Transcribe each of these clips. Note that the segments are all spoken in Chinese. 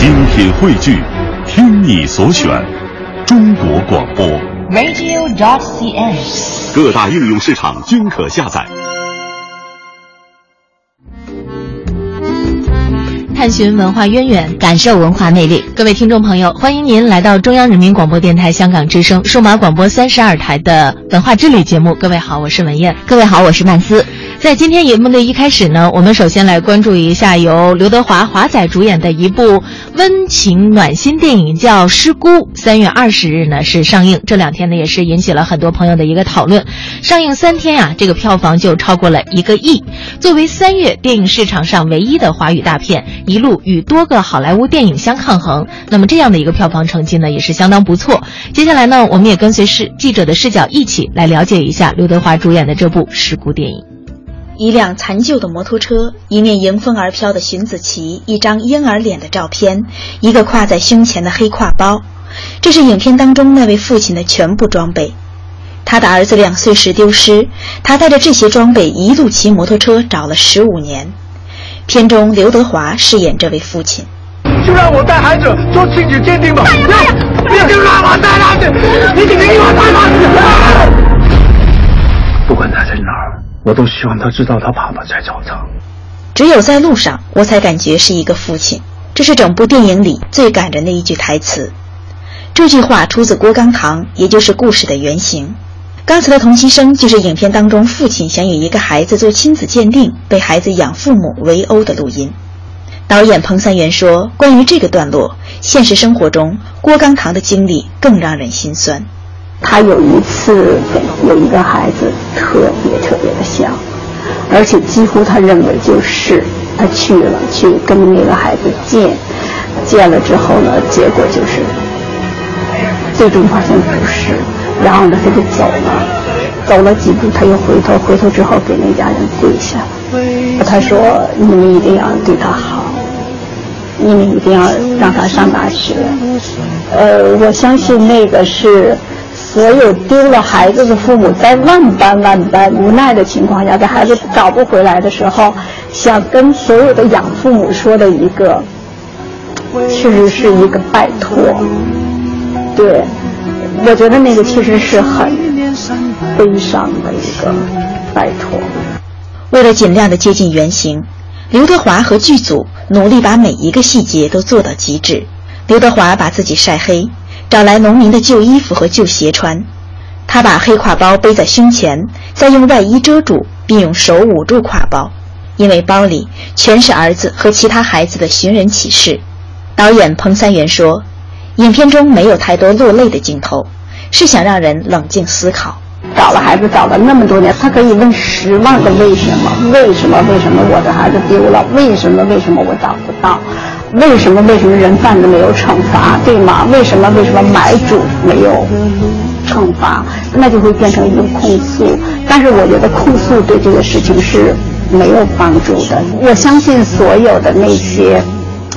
精品汇聚，听你所选，中国广播。radio.dot.cn，。各大应用市场均可下载。探寻文化渊源，感受文化魅力。各位听众朋友，欢迎您来到中央人民广播电台香港之声数码广播三十二台的文化之旅节目。各位好，我是文燕。各位好，我是曼斯。在今天节目的一开始呢，我们首先来关注一下由刘德华华仔主演的一部温情暖心电影，叫《失孤》。三月二十日呢是上映，这两天呢也是引起了很多朋友的一个讨论。上映三天啊，这个票房就超过了一个亿。作为三月电影市场上唯一的华语大片，一路与多个好莱坞电影相抗衡，那么这样的一个票房成绩呢也是相当不错。接下来呢，我们也跟随视记者的视角一起来了解一下刘德华主演的这部《失孤》电影。一辆残旧的摩托车，一面迎风而飘的荀子旗，一张婴儿脸的照片，一个挎在胸前的黑挎包，这是影片当中那位父亲的全部装备。他的儿子两岁时丢失，他带着这些装备一路骑摩托车找了十五年。片中刘德华饰演这位父亲。就让我带孩子做亲子鉴定吧！你就让我带拉去，你请给我带他去。我都希望他知道他爸爸在找他。只有在路上，我才感觉是一个父亲。这是整部电影里最感人的一句台词。这句话出自郭刚堂，也就是故事的原型。刚才的同期声就是影片当中父亲想与一个孩子做亲子鉴定，被孩子养父母围殴的录音。导演彭三元说：“关于这个段落，现实生活中郭刚堂的经历更让人心酸。”他有一次有一个孩子特别特别的像，而且几乎他认为就是他去了去跟那个孩子见，见了之后呢，结果就是最终发现不是，然后呢他就走了，走了几步他又回头，回头之后给那家人跪下，他说你们一定要对他好，你们一定要让他上大学，呃，我相信那个是。所有丢了孩子的父母，在万般万般无奈的情况下，在孩子找不回来的时候，想跟所有的养父母说的一个，确实是一个拜托。对，我觉得那个确实是很悲伤的一个拜托。为了尽量的接近原型，刘德华和剧组努力把每一个细节都做到极致。刘德华把自己晒黑。找来农民的旧衣服和旧鞋穿，他把黑挎包背在胸前，再用外衣遮住，并用手捂住挎包，因为包里全是儿子和其他孩子的寻人启事。导演彭三元说，影片中没有太多落泪的镜头，是想让人冷静思考。找了孩子找了那么多年，他可以问十万个为什么？为什么？为什么我的孩子丢了？为什么？为什么我找不到？为什么？为什么人贩子没有惩罚，对吗？为什么？为什么买主没有惩罚？那就会变成一种控诉。但是我觉得控诉对这个事情是没有帮助的。我相信所有的那些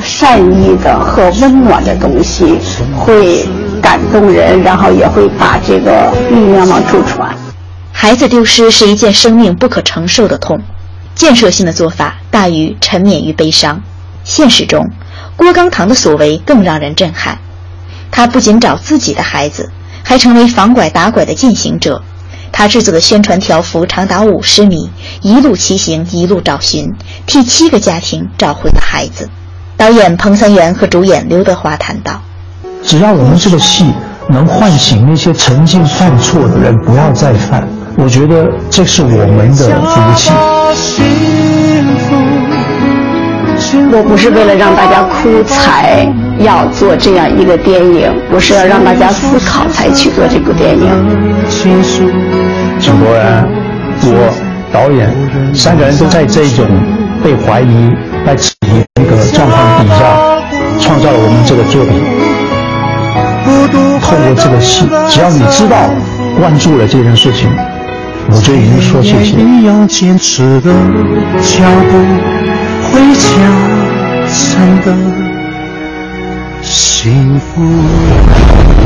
善意的和温暖的东西会感动人，然后也会把这个力量往出传。孩子丢失是一件生命不可承受的痛，建设性的做法大于沉湎于悲伤。现实中。郭刚堂的所为更让人震撼，他不仅找自己的孩子，还成为防拐打拐的践行者。他制作的宣传条幅长达五十米，一路骑行，一路找寻，替七个家庭找回了孩子。导演彭三元和主演刘德华谈到：“只要我们这个戏能唤醒那些曾经犯错的人不要再犯，我觉得这是我们的福气。”我不是为了让大家哭才要做这样一个电影，我是要让大家思考才去做这部电影。整个人，我导演三个人都在这种被怀疑、被质疑那个状况底下，创造了我们这个作品。透过这个戏，只要你知道、关注了这件事情，我就已经说谢谢。一样坚持的脚步回家，真的幸福。